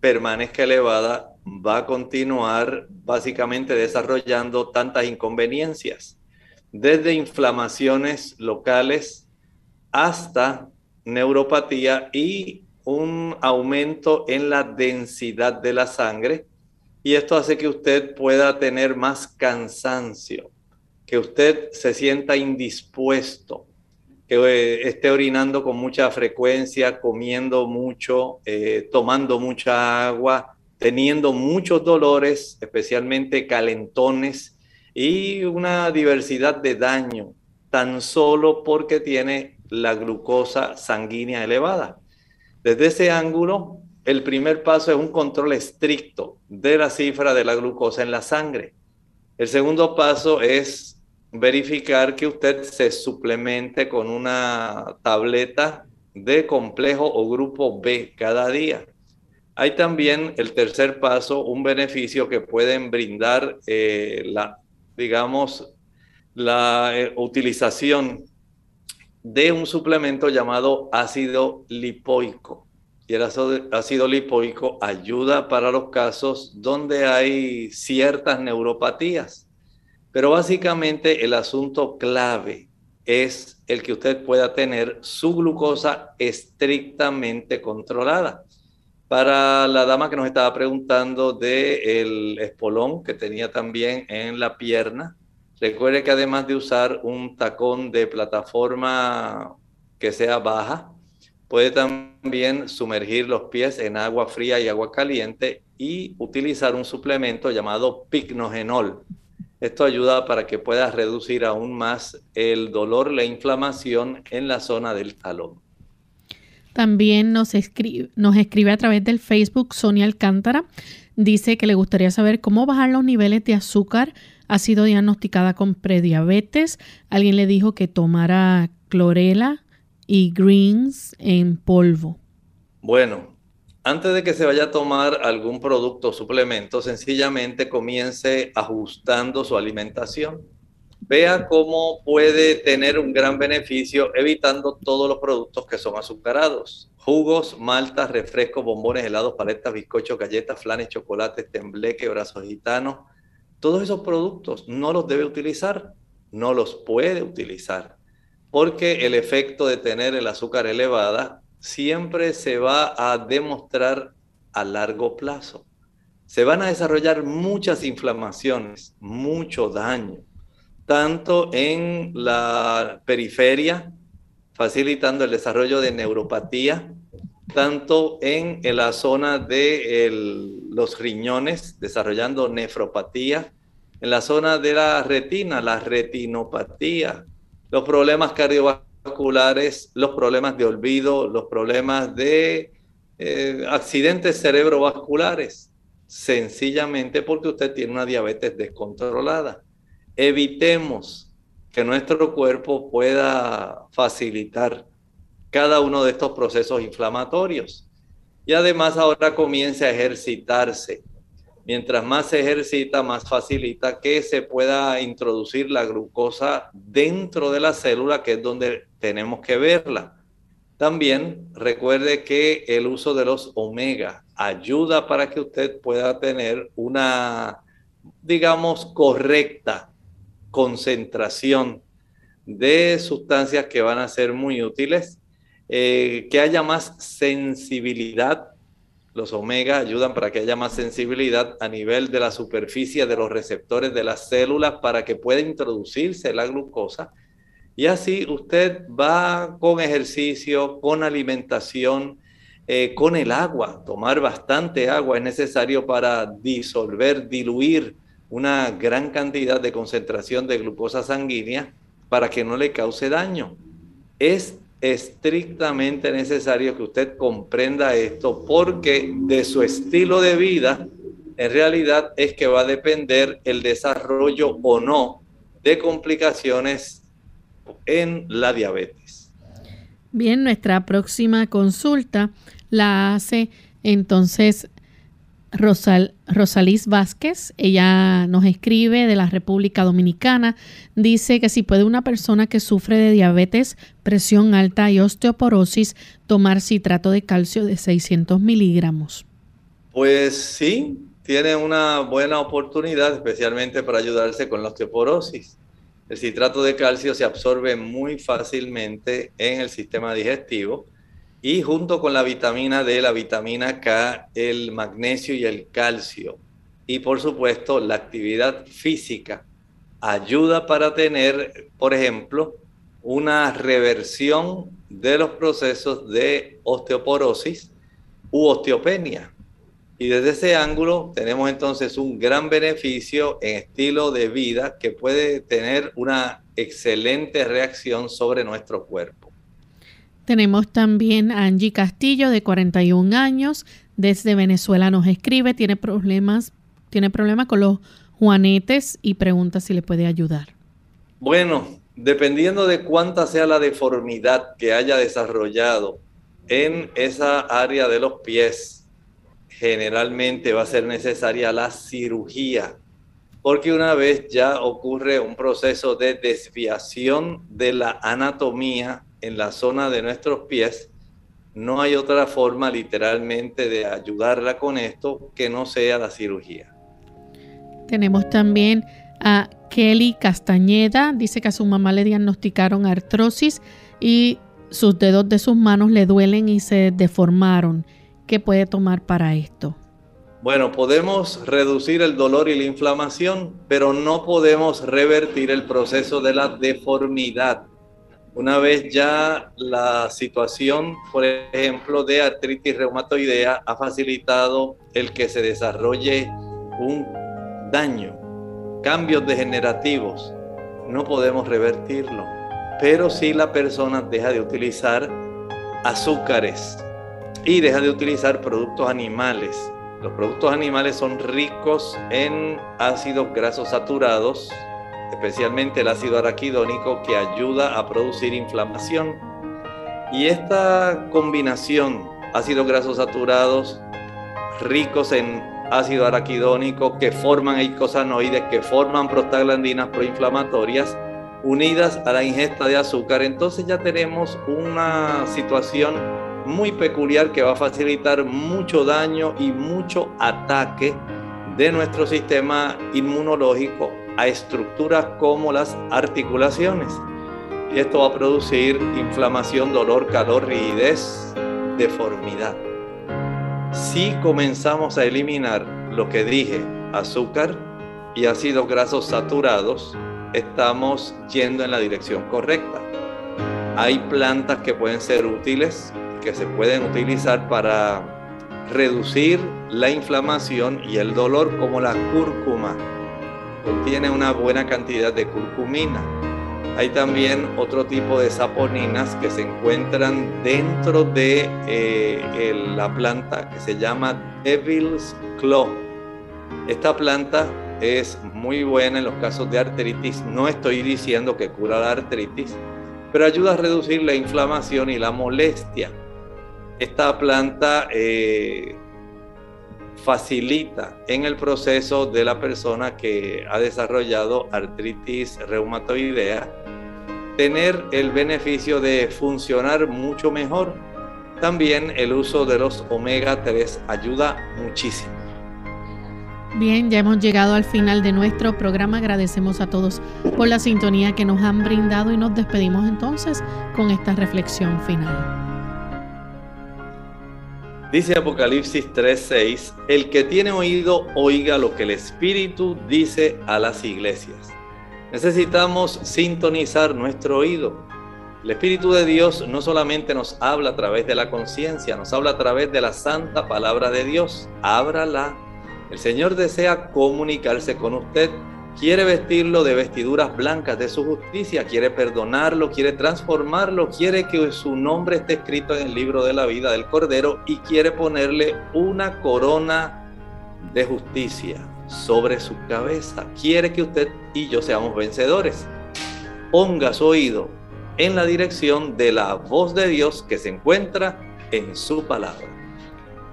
permanezca elevada, va a continuar básicamente desarrollando tantas inconveniencias, desde inflamaciones locales hasta neuropatía y un aumento en la densidad de la sangre. Y esto hace que usted pueda tener más cansancio, que usted se sienta indispuesto, que eh, esté orinando con mucha frecuencia, comiendo mucho, eh, tomando mucha agua, teniendo muchos dolores, especialmente calentones y una diversidad de daño, tan solo porque tiene la glucosa sanguínea elevada. Desde ese ángulo, el primer paso es un control estricto de la cifra de la glucosa en la sangre. El segundo paso es verificar que usted se suplemente con una tableta de complejo o grupo B cada día. Hay también el tercer paso, un beneficio que pueden brindar eh, la, digamos, la eh, utilización de un suplemento llamado ácido lipoico. Y el ácido lipoico ayuda para los casos donde hay ciertas neuropatías. Pero básicamente el asunto clave es el que usted pueda tener su glucosa estrictamente controlada. Para la dama que nos estaba preguntando del espolón que tenía también en la pierna, recuerde que además de usar un tacón de plataforma que sea baja, puede también sumergir los pies en agua fría y agua caliente y utilizar un suplemento llamado picnogenol. Esto ayuda para que pueda reducir aún más el dolor, la inflamación en la zona del talón. También nos escribe, nos escribe a través del Facebook Sonia Alcántara. Dice que le gustaría saber cómo bajar los niveles de azúcar. Ha sido diagnosticada con prediabetes. Alguien le dijo que tomara clorela y greens en polvo. Bueno, antes de que se vaya a tomar algún producto o suplemento, sencillamente comience ajustando su alimentación vea cómo puede tener un gran beneficio evitando todos los productos que son azucarados. Jugos, maltas, refrescos, bombones, helados, paletas, bizcochos, galletas, flanes, chocolates, tembleque, brazos gitanos. Todos esos productos no los debe utilizar, no los puede utilizar, porque el efecto de tener el azúcar elevada siempre se va a demostrar a largo plazo. Se van a desarrollar muchas inflamaciones, mucho daño tanto en la periferia, facilitando el desarrollo de neuropatía, tanto en, la zona de los riñones, desarrollando nefropatía, en la zona de la retina, la retinopatía, los problemas cardiovasculares, los problemas de olvido, los problemas de eh, accidentes cerebrovasculares, sencillamente porque usted tiene una diabetes descontrolada evitemos que nuestro cuerpo pueda facilitar cada uno de estos procesos inflamatorios. Y además ahora comience a ejercitarse. Mientras más se ejercita, más facilita que se pueda introducir la glucosa dentro de la célula, que es donde tenemos que verla. También recuerde que el uso de los omega ayuda para que usted pueda tener una, digamos, correcta concentración de sustancias que van a ser muy útiles, eh, que haya más sensibilidad. Los omega ayudan para que haya más sensibilidad a nivel de la superficie de los receptores de las células para que pueda introducirse la glucosa. Y así usted va con ejercicio, con alimentación, eh, con el agua. Tomar bastante agua es necesario para disolver, diluir una gran cantidad de concentración de glucosa sanguínea para que no le cause daño. Es estrictamente necesario que usted comprenda esto porque de su estilo de vida en realidad es que va a depender el desarrollo o no de complicaciones en la diabetes. Bien, nuestra próxima consulta la hace entonces Rosal, Rosalís Vázquez, ella nos escribe de la República Dominicana, dice que si puede una persona que sufre de diabetes, presión alta y osteoporosis tomar citrato de calcio de 600 miligramos. Pues sí, tiene una buena oportunidad, especialmente para ayudarse con la osteoporosis. El citrato de calcio se absorbe muy fácilmente en el sistema digestivo y junto con la vitamina D, la vitamina K, el magnesio y el calcio. Y por supuesto, la actividad física ayuda para tener, por ejemplo, una reversión de los procesos de osteoporosis u osteopenia. Y desde ese ángulo tenemos entonces un gran beneficio en estilo de vida que puede tener una excelente reacción sobre nuestro cuerpo. Tenemos también a Angie Castillo, de 41 años, desde Venezuela nos escribe, tiene problemas, tiene problemas con los juanetes y pregunta si le puede ayudar. Bueno, dependiendo de cuánta sea la deformidad que haya desarrollado en esa área de los pies, generalmente va a ser necesaria la cirugía, porque una vez ya ocurre un proceso de desviación de la anatomía en la zona de nuestros pies, no hay otra forma literalmente de ayudarla con esto que no sea la cirugía. Tenemos también a Kelly Castañeda, dice que a su mamá le diagnosticaron artrosis y sus dedos de sus manos le duelen y se deformaron. ¿Qué puede tomar para esto? Bueno, podemos reducir el dolor y la inflamación, pero no podemos revertir el proceso de la deformidad. Una vez ya la situación, por ejemplo, de artritis reumatoidea ha facilitado el que se desarrolle un daño, cambios degenerativos, no podemos revertirlo. Pero si la persona deja de utilizar azúcares y deja de utilizar productos animales, los productos animales son ricos en ácidos grasos saturados, especialmente el ácido araquidónico que ayuda a producir inflamación. Y esta combinación, ácidos grasos saturados, ricos en ácido araquidónico, que forman eicosanoides, que forman prostaglandinas proinflamatorias, unidas a la ingesta de azúcar, entonces ya tenemos una situación muy peculiar que va a facilitar mucho daño y mucho ataque de nuestro sistema inmunológico a estructuras como las articulaciones. Y esto va a producir inflamación, dolor, calor, rigidez, deformidad. Si comenzamos a eliminar lo que dije, azúcar y ácidos grasos saturados, estamos yendo en la dirección correcta. Hay plantas que pueden ser útiles, que se pueden utilizar para reducir la inflamación y el dolor como la cúrcuma contiene una buena cantidad de curcumina. Hay también otro tipo de saponinas que se encuentran dentro de eh, la planta que se llama Devil's Claw. Esta planta es muy buena en los casos de artritis. No estoy diciendo que cura la artritis, pero ayuda a reducir la inflamación y la molestia. Esta planta eh, facilita en el proceso de la persona que ha desarrollado artritis reumatoidea tener el beneficio de funcionar mucho mejor. También el uso de los omega 3 ayuda muchísimo. Bien, ya hemos llegado al final de nuestro programa. Agradecemos a todos por la sintonía que nos han brindado y nos despedimos entonces con esta reflexión final. Dice Apocalipsis 3:6, el que tiene oído oiga lo que el Espíritu dice a las iglesias. Necesitamos sintonizar nuestro oído. El Espíritu de Dios no solamente nos habla a través de la conciencia, nos habla a través de la santa palabra de Dios. Ábrala. El Señor desea comunicarse con usted quiere vestirlo de vestiduras blancas de su justicia, quiere perdonarlo, quiere transformarlo, quiere que su nombre esté escrito en el libro de la vida del Cordero y quiere ponerle una corona de justicia sobre su cabeza. Quiere que usted y yo seamos vencedores. Ponga su oído en la dirección de la voz de Dios que se encuentra en su palabra.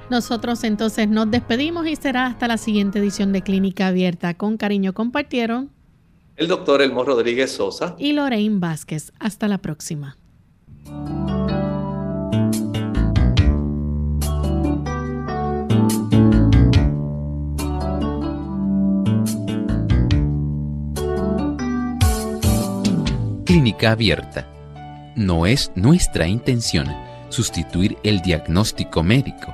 Nosotros entonces nos despedimos y será hasta la siguiente edición de Clínica Abierta. Con cariño compartieron el doctor Elmo Rodríguez Sosa y Lorraine Vázquez. Hasta la próxima. Clínica Abierta. No es nuestra intención sustituir el diagnóstico médico